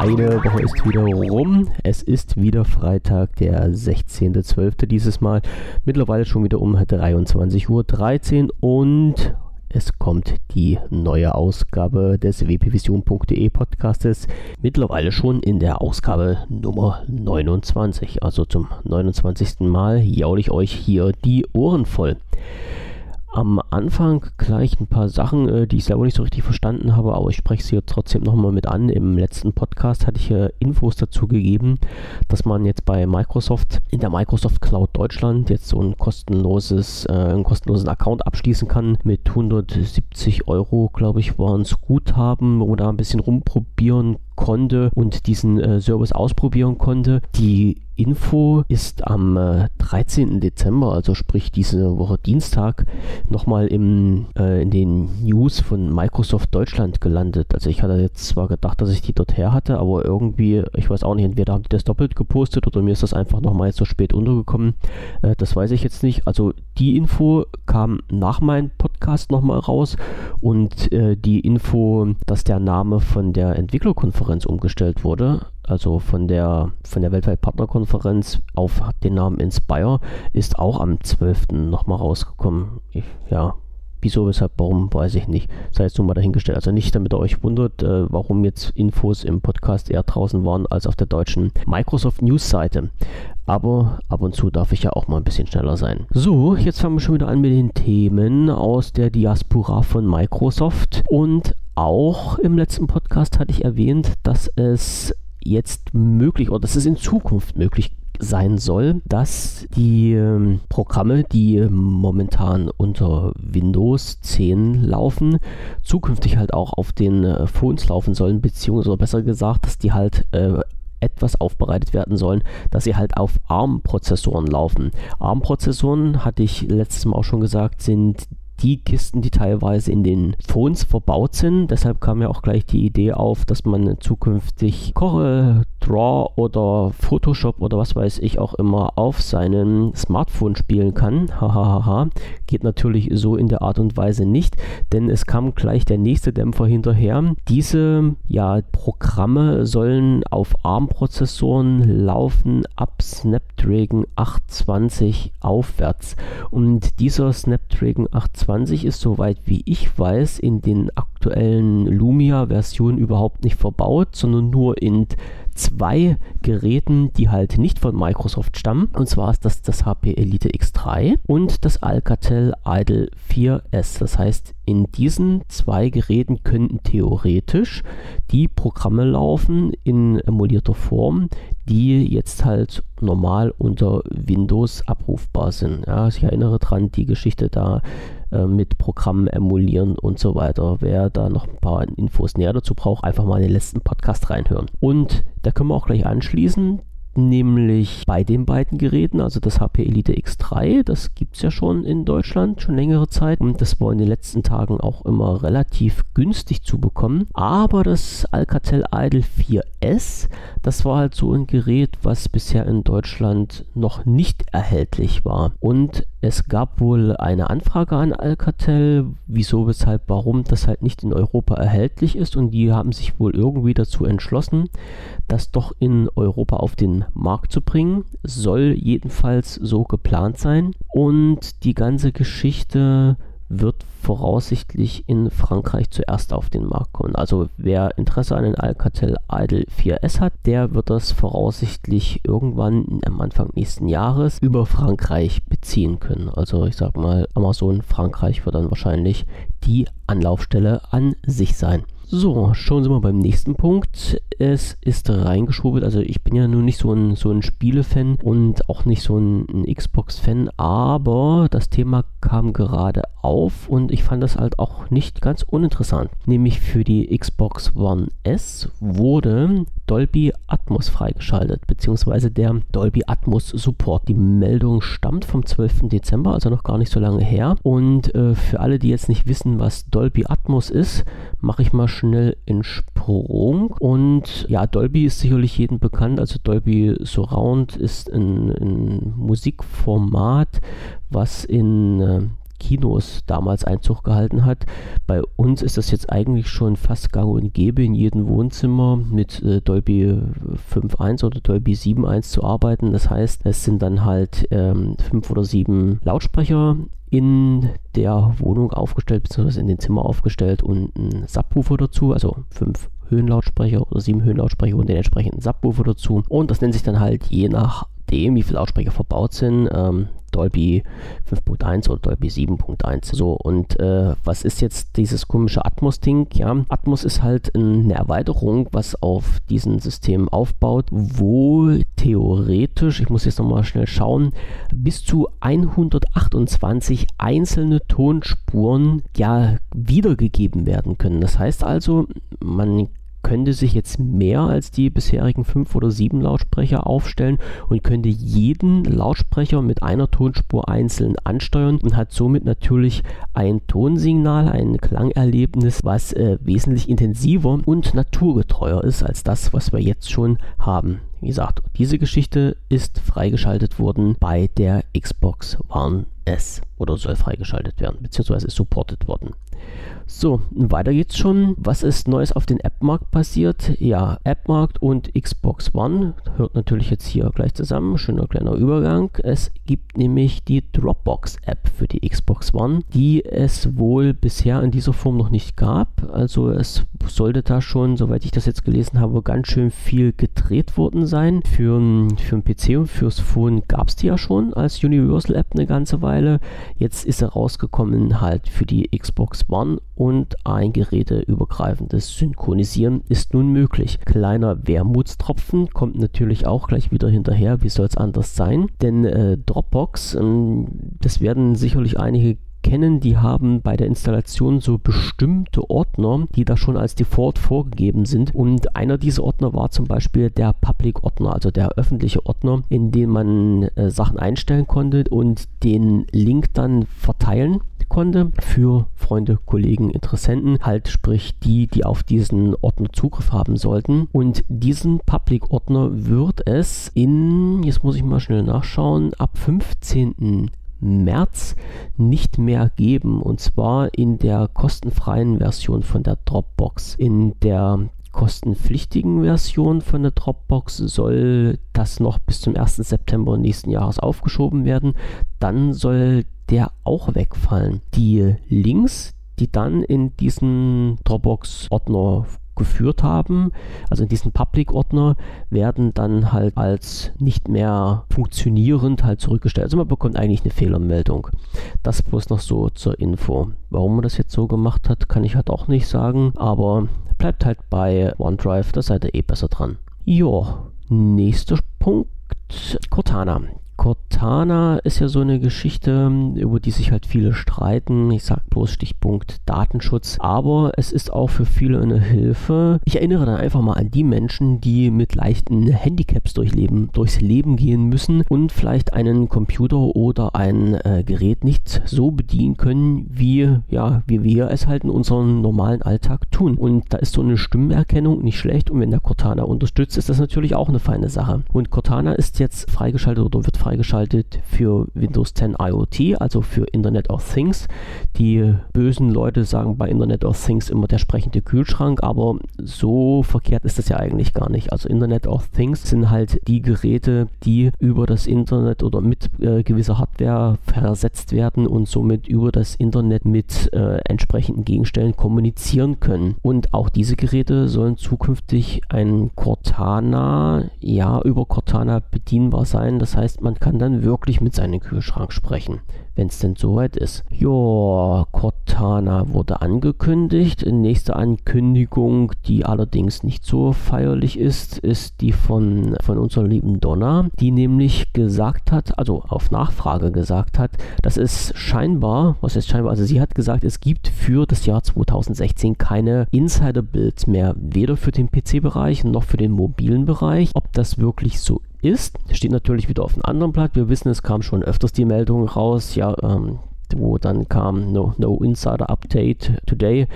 Eine Woche ist wieder rum. Es ist wieder Freitag, der 16.12. dieses Mal. Mittlerweile schon wieder um 23.13 Uhr und es kommt die neue Ausgabe des wpvision.de Podcastes. Mittlerweile schon in der Ausgabe Nummer 29. Also zum 29. Mal jaul ich euch hier die Ohren voll am Anfang gleich ein paar Sachen, äh, die ich selber nicht so richtig verstanden habe, aber ich spreche sie trotzdem nochmal mit an. Im letzten Podcast hatte ich äh, Infos dazu gegeben, dass man jetzt bei Microsoft in der Microsoft Cloud Deutschland jetzt so ein kostenloses, äh, einen kostenlosen Account abschließen kann mit 170 Euro, glaube ich, waren es Guthaben, da ein bisschen rumprobieren konnte und diesen äh, Service ausprobieren konnte. Die Info ist am äh, 13. Dezember, also sprich diese Woche Dienstag, nochmal äh, in den News von Microsoft Deutschland gelandet. Also ich hatte jetzt zwar gedacht, dass ich die dort her hatte, aber irgendwie, ich weiß auch nicht, entweder haben die das doppelt gepostet oder mir ist das einfach nochmal so spät untergekommen. Äh, das weiß ich jetzt nicht. Also die Info kam nach meinem Podcast nochmal raus und äh, die Info, dass der Name von der Entwicklerkonferenz umgestellt wurde, also von der, von der weltweit Partnerkonferenz auf den Namen Inspire, ist auch am 12. nochmal rausgekommen. Ich, ja, wieso, weshalb, warum, weiß ich nicht. Sei jetzt nur mal dahingestellt. Also nicht, damit ihr euch wundert, äh, warum jetzt Infos im Podcast eher draußen waren als auf der deutschen Microsoft News Seite. Aber ab und zu darf ich ja auch mal ein bisschen schneller sein. So, jetzt fangen wir schon wieder an mit den Themen aus der Diaspora von Microsoft. Und auch im letzten Podcast hatte ich erwähnt, dass es jetzt möglich oder dass es in Zukunft möglich sein soll, dass die ähm, Programme, die momentan unter Windows 10 laufen, zukünftig halt auch auf den äh, Phones laufen sollen, beziehungsweise besser gesagt, dass die halt äh, etwas aufbereitet werden sollen, dass sie halt auf ARM-Prozessoren laufen. ARM-Prozessoren, hatte ich letztes Mal auch schon gesagt, sind die Kisten, die teilweise in den Phones verbaut sind. Deshalb kam ja auch gleich die Idee auf, dass man zukünftig Corel Draw oder Photoshop oder was weiß ich auch immer auf seinem Smartphone spielen kann. Hahaha. Geht natürlich so in der Art und Weise nicht, denn es kam gleich der nächste Dämpfer hinterher. Diese ja, Programme sollen auf ARM-Prozessoren laufen ab Snapdragon 820 aufwärts. Und dieser Snapdragon 820 ist soweit wie ich weiß in den aktuellen Lumia-Versionen überhaupt nicht verbaut, sondern nur in zwei Geräten, die halt nicht von Microsoft stammen. Und zwar ist das das HP Elite X3 und das Alcatel Idle 4S. Das heißt, in diesen zwei Geräten könnten theoretisch die Programme laufen in emulierter Form, die jetzt halt normal unter Windows abrufbar sind. Ja, ich erinnere dran, die Geschichte da äh, mit Programmen emulieren und so weiter. Wer da noch ein paar Infos näher dazu braucht, einfach mal in den letzten Podcast reinhören. Und da können wir auch gleich anschließen nämlich bei den beiden Geräten, also das HP Elite X3, das gibt es ja schon in Deutschland schon längere Zeit und das war in den letzten Tagen auch immer relativ günstig zu bekommen. Aber das Alcatel Idle 4S, das war halt so ein Gerät, was bisher in Deutschland noch nicht erhältlich war. Und es gab wohl eine Anfrage an Alcatel, wieso, weshalb, warum das halt nicht in Europa erhältlich ist und die haben sich wohl irgendwie dazu entschlossen, das doch in Europa auf den Markt zu bringen. Soll jedenfalls so geplant sein und die ganze Geschichte wird voraussichtlich in Frankreich zuerst auf den Markt kommen. Also wer Interesse an den Alcatel Idle 4S hat, der wird das voraussichtlich irgendwann am Anfang nächsten Jahres über Frankreich beziehen können. Also ich sag mal, Amazon Frankreich wird dann wahrscheinlich die Anlaufstelle an sich sein. So, schon sind wir beim nächsten Punkt. Es ist reingeschoben. Also ich bin ja nun nicht so ein, so ein Spiele-Fan und auch nicht so ein, ein Xbox-Fan, aber das Thema kam gerade auf und ich fand das halt auch nicht ganz uninteressant. Nämlich für die Xbox One S wurde Dolby Atmos freigeschaltet, beziehungsweise der Dolby Atmos Support. Die Meldung stammt vom 12. Dezember, also noch gar nicht so lange her. Und äh, für alle, die jetzt nicht wissen, was Dolby Atmos ist, mache ich mal in Sprung. Und ja, Dolby ist sicherlich jedem bekannt. Also Dolby Surround ist ein, ein Musikformat, was in äh, Kinos damals Einzug gehalten hat. Bei uns ist das jetzt eigentlich schon fast gang und gäbe in jedem Wohnzimmer mit äh, Dolby 5.1 oder Dolby 7.1 zu arbeiten. Das heißt, es sind dann halt ähm, fünf oder sieben Lautsprecher in der Wohnung aufgestellt, beziehungsweise in den Zimmer aufgestellt und ein Subwoofer dazu, also fünf Höhenlautsprecher oder sieben Höhenlautsprecher und den entsprechenden Subwoofer dazu. Und das nennt sich dann halt je nachdem, wie viele Lautsprecher verbaut sind, ähm, Dolby 5.1 oder Dolby 7.1. So, und äh, was ist jetzt dieses komische Atmos-Ding? Ja, Atmos ist halt eine Erweiterung, was auf diesem System aufbaut, wo theoretisch, ich muss jetzt nochmal schnell schauen, bis zu 128 einzelne Tonspuren ja wiedergegeben werden können. Das heißt also, man könnte sich jetzt mehr als die bisherigen fünf oder sieben Lautsprecher aufstellen und könnte jeden Lautsprecher mit einer Tonspur einzeln ansteuern und hat somit natürlich ein Tonsignal, ein Klangerlebnis, was äh, wesentlich intensiver und naturgetreuer ist als das, was wir jetzt schon haben. Wie gesagt, diese Geschichte ist freigeschaltet worden bei der Xbox One S oder soll freigeschaltet werden, beziehungsweise ist supported worden. So, weiter geht's schon. Was ist Neues auf den App-Markt passiert? Ja, App-Markt und Xbox One hört natürlich jetzt hier gleich zusammen. Schöner kleiner Übergang. Es gibt nämlich die Dropbox-App für die Xbox One, die es wohl bisher in dieser Form noch nicht gab. Also es sollte da schon, soweit ich das jetzt gelesen habe, ganz schön viel gedreht worden sein. Für, für einen PC und fürs Phone gab es die ja schon als Universal-App eine ganze Weile. Jetzt ist er rausgekommen halt für die Xbox One und ein geräteübergreifendes Synchronisieren ist nun möglich. Kleiner Wermutstropfen kommt natürlich auch gleich wieder hinterher, wie soll es anders sein? Denn äh, Dropbox, äh, das werden sicherlich einige kennen, die haben bei der Installation so bestimmte Ordner, die da schon als Default vorgegeben sind. Und einer dieser Ordner war zum Beispiel der Public-Ordner, also der öffentliche Ordner, in dem man äh, Sachen einstellen konnte und den Link dann verteilen konnte für Freunde, Kollegen, Interessenten, halt sprich die, die auf diesen Ordner Zugriff haben sollten. Und diesen Public-Ordner wird es in, jetzt muss ich mal schnell nachschauen, ab 15. März nicht mehr geben und zwar in der kostenfreien Version von der Dropbox. In der kostenpflichtigen Version von der Dropbox soll das noch bis zum 1. September nächsten Jahres aufgeschoben werden. Dann soll der auch wegfallen. Die Links, die dann in diesen Dropbox-Ordner geführt haben, also in diesen Public-Ordner, werden dann halt als nicht mehr funktionierend halt zurückgestellt. Also man bekommt eigentlich eine Fehlermeldung. Das bloß noch so zur Info. Warum man das jetzt so gemacht hat, kann ich halt auch nicht sagen, aber bleibt halt bei OneDrive, da seid ihr eh besser dran. Ja, nächster Punkt, Cortana. Cortana ist ja so eine Geschichte, über die sich halt viele streiten. Ich sage bloß Stichpunkt Datenschutz. Aber es ist auch für viele eine Hilfe. Ich erinnere dann einfach mal an die Menschen, die mit leichten Handicaps durchleben, durchs Leben gehen müssen und vielleicht einen Computer oder ein äh, Gerät nicht so bedienen können, wie, ja, wie wir es halt in unserem normalen Alltag tun. Und da ist so eine Stimmenerkennung nicht schlecht. Und wenn der Cortana unterstützt, ist das natürlich auch eine feine Sache. Und Cortana ist jetzt freigeschaltet oder wird freigeschaltet freigeschaltet für Windows 10 IoT, also für Internet of Things. Die bösen Leute sagen bei Internet of Things immer der sprechende Kühlschrank, aber so verkehrt ist das ja eigentlich gar nicht. Also Internet of Things sind halt die Geräte, die über das Internet oder mit äh, gewisser Hardware versetzt werden und somit über das Internet mit äh, entsprechenden Gegenständen kommunizieren können. Und auch diese Geräte sollen zukünftig ein Cortana, ja, über Cortana bedienbar sein. Das heißt, man kann dann wirklich mit seinem Kühlschrank sprechen wenn es denn soweit ist. Ja, Cortana wurde angekündigt. Nächste Ankündigung, die allerdings nicht so feierlich ist, ist die von, von unserer lieben Donna, die nämlich gesagt hat, also auf Nachfrage gesagt hat, dass es scheinbar, was ist scheinbar, also sie hat gesagt, es gibt für das Jahr 2016 keine Insider-Builds mehr, weder für den PC-Bereich noch für den mobilen Bereich. Ob das wirklich so ist, steht natürlich wieder auf einem anderen Blatt. Wir wissen, es kam schon öfters die Meldung raus, ja, ähm, wo dann kam No, no Insider Update Today.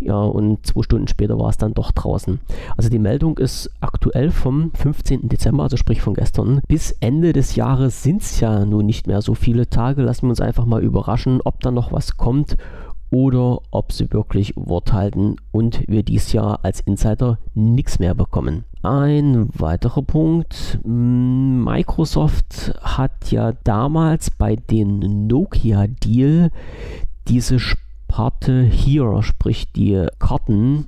Ja, und zwei Stunden später war es dann doch draußen. Also die Meldung ist aktuell vom 15. Dezember, also sprich von gestern. Bis Ende des Jahres sind es ja nun nicht mehr so viele Tage. Lassen wir uns einfach mal überraschen, ob da noch was kommt oder ob sie wirklich Wort halten und wir dies Jahr als Insider nichts mehr bekommen. Ein weiterer Punkt, Microsoft hat ja damals bei den Nokia-Deal diese Karte hier, sprich die Karten,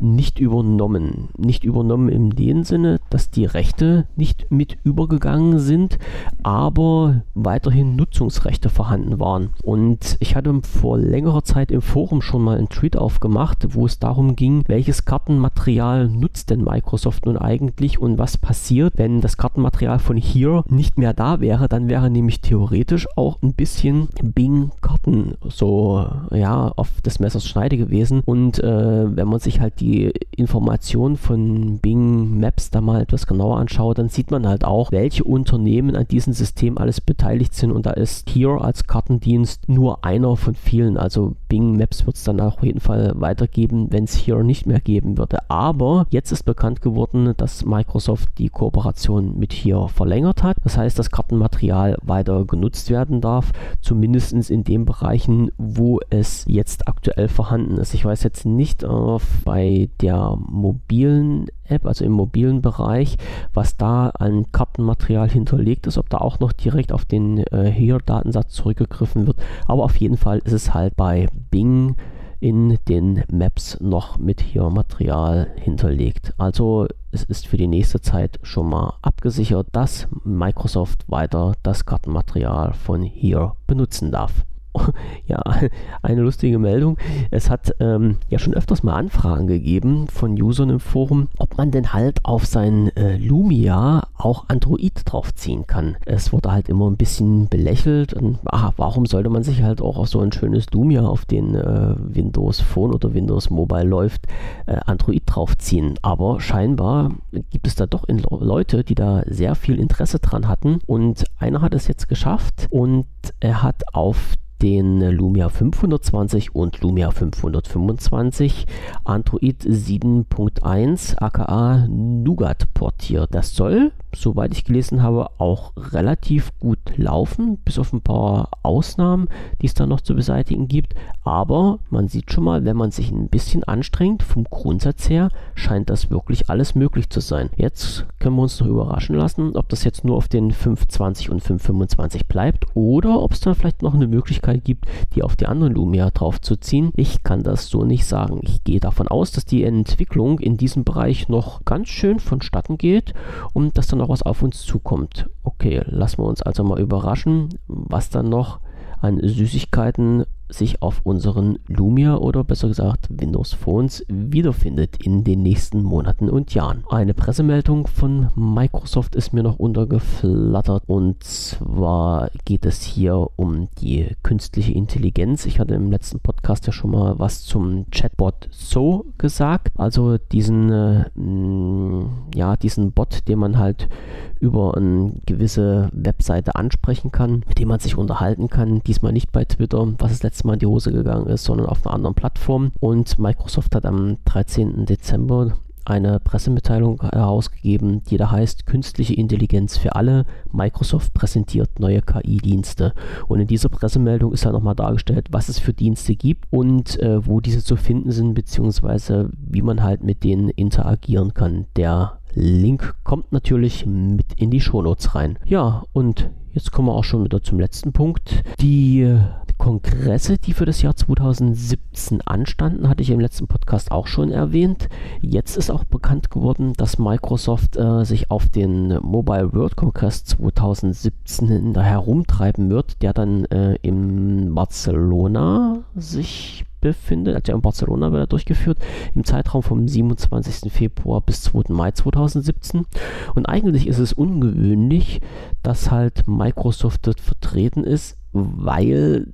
nicht übernommen. Nicht übernommen in dem Sinne, dass die Rechte nicht mit übergegangen sind, aber weiterhin Nutzungsrechte vorhanden waren. Und ich hatte vor längerer Zeit im Forum schon mal einen Tweet aufgemacht, wo es darum ging, welches Kartenmaterial nutzt denn Microsoft nun eigentlich und was passiert, wenn das Kartenmaterial von hier nicht mehr da wäre. Dann wäre nämlich theoretisch auch ein bisschen Bing-Karten so, ja, auf des Messers Schneide gewesen. Und äh, wenn man sich halt die Informationen von Bing Maps da mal etwas genauer anschaut, dann sieht man halt auch, welche Unternehmen an diesem System alles beteiligt sind. Und da ist hier als Kartendienst nur einer von vielen. Also Bing Maps wird es dann auf jeden Fall weitergeben, wenn es hier nicht mehr geben würde. Aber jetzt ist bekannt geworden, dass Microsoft die Kooperation mit hier verlängert hat. Das heißt, das Kartenmaterial weiter genutzt werden darf, zumindest in den Bereichen, wo es jetzt aktuell vorhanden ist. Ich weiß jetzt nicht äh, bei der mobilen App, also im mobilen Bereich, was da an Kartenmaterial hinterlegt ist, ob da auch noch direkt auf den äh, Here-Datensatz zurückgegriffen wird. Aber auf jeden Fall ist es halt bei Bing in den Maps noch mit hier Material hinterlegt. Also es ist für die nächste Zeit schon mal abgesichert, dass Microsoft weiter das Kartenmaterial von hier benutzen darf. ja, eine lustige Meldung. Es hat ähm, ja schon öfters mal Anfragen gegeben von Usern im Forum, ob man denn halt auf sein äh, Lumia auch Android draufziehen kann. Es wurde halt immer ein bisschen belächelt und ach, warum sollte man sich halt auch auf so ein schönes Lumia auf den äh, Windows Phone oder Windows Mobile läuft, äh, Android draufziehen. Aber scheinbar gibt es da doch Leute, die da sehr viel Interesse dran hatten und einer hat es jetzt geschafft und er hat auf den Lumia 520 und Lumia 525 Android 7.1 aka Nougat portiert. Das soll soweit ich gelesen habe, auch relativ gut laufen, bis auf ein paar Ausnahmen, die es da noch zu beseitigen gibt. Aber man sieht schon mal, wenn man sich ein bisschen anstrengt, vom Grundsatz her, scheint das wirklich alles möglich zu sein. Jetzt können wir uns noch überraschen lassen, ob das jetzt nur auf den 520 und 525 bleibt oder ob es da vielleicht noch eine Möglichkeit gibt, die auf die anderen Lumia draufzuziehen. Ich kann das so nicht sagen. Ich gehe davon aus, dass die Entwicklung in diesem Bereich noch ganz schön vonstatten geht und dass dann auch was auf uns zukommt. Okay, lassen wir uns also mal überraschen, was dann noch an Süßigkeiten sich auf unseren Lumia oder besser gesagt Windows Phones wiederfindet in den nächsten Monaten und Jahren. Eine Pressemeldung von Microsoft ist mir noch untergeflattert und zwar geht es hier um die künstliche Intelligenz. Ich hatte im letzten Podcast ja schon mal was zum Chatbot So gesagt, also diesen äh, ja, diesen Bot, den man halt über eine gewisse Webseite ansprechen kann, mit dem man sich unterhalten kann. Diesmal nicht bei Twitter, was es letztes Mal in die Hose gegangen ist, sondern auf einer anderen Plattform. Und Microsoft hat am 13. Dezember eine Pressemitteilung herausgegeben, die da heißt Künstliche Intelligenz für alle. Microsoft präsentiert neue KI-Dienste. Und in dieser Pressemeldung ist halt nochmal dargestellt, was es für Dienste gibt und äh, wo diese zu finden sind, beziehungsweise wie man halt mit denen interagieren kann. Der Link kommt natürlich mit in die Shownotes rein. Ja, und jetzt kommen wir auch schon wieder zum letzten Punkt. Die Kongresse, die für das Jahr 2017 anstanden, hatte ich im letzten Podcast auch schon erwähnt. Jetzt ist auch bekannt geworden, dass Microsoft äh, sich auf den Mobile World Congress 2017 herumtreiben wird, der dann äh, in Barcelona sich befindet, ja in Barcelona wird er durchgeführt, im Zeitraum vom 27. Februar bis 2. Mai 2017. Und eigentlich ist es ungewöhnlich, dass halt Microsoft dort vertreten ist, weil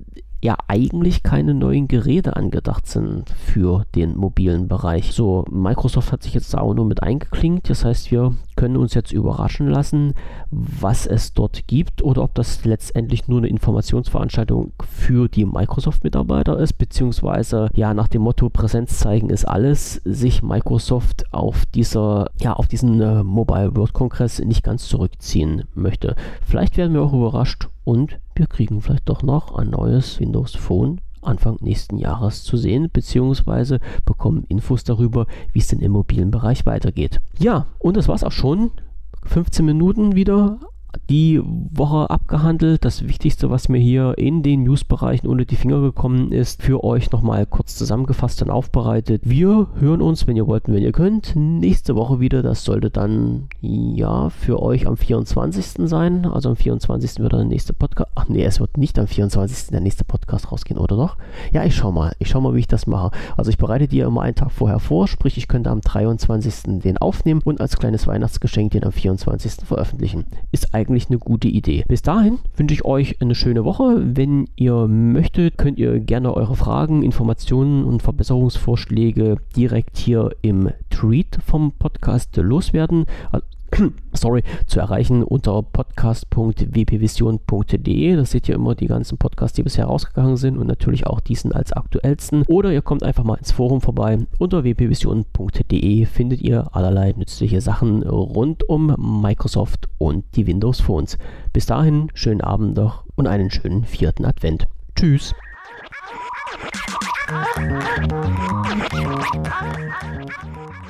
ja eigentlich keine neuen Geräte angedacht sind für den mobilen Bereich. So, Microsoft hat sich jetzt auch nur mit eingeklinkt. Das heißt, wir können uns jetzt überraschen lassen, was es dort gibt oder ob das letztendlich nur eine Informationsveranstaltung für die Microsoft-Mitarbeiter ist, beziehungsweise ja nach dem Motto Präsenz zeigen ist alles, sich Microsoft auf dieser, ja, auf diesen äh, Mobile World Kongress nicht ganz zurückziehen möchte. Vielleicht werden wir auch überrascht und wir kriegen vielleicht doch noch ein neues Windows Phone Anfang nächsten Jahres zu sehen, beziehungsweise bekommen Infos darüber, wie es denn im mobilen Bereich weitergeht. Ja, und das war's auch schon. 15 Minuten wieder die Woche abgehandelt. Das Wichtigste, was mir hier in den Newsbereichen unter die Finger gekommen ist, für euch nochmal kurz zusammengefasst und aufbereitet. Wir hören uns, wenn ihr wollt und wenn ihr könnt, nächste Woche wieder. Das sollte dann ja für euch am 24. sein. Also am 24. wird dann der nächste Podcast. Ach nee, es wird nicht am 24. der nächste Podcast rausgehen, oder doch? Ja, ich schau mal. Ich schau mal, wie ich das mache. Also ich bereite die immer einen Tag vorher vor, sprich ich könnte am 23. den aufnehmen und als kleines Weihnachtsgeschenk den am 24. veröffentlichen. Ist eigentlich eigentlich eine gute Idee. Bis dahin wünsche ich euch eine schöne Woche. Wenn ihr möchtet, könnt ihr gerne eure Fragen, Informationen und Verbesserungsvorschläge direkt hier im Tweet vom Podcast loswerden. sorry, zu erreichen unter podcast.wpvision.de. Da seht ihr immer die ganzen Podcasts, die bisher rausgegangen sind und natürlich auch diesen als aktuellsten. Oder ihr kommt einfach mal ins Forum vorbei. Unter wpvision.de findet ihr allerlei nützliche Sachen rund um Microsoft und die Windows Phones. Bis dahin, schönen Abend noch und einen schönen vierten Advent. Tschüss.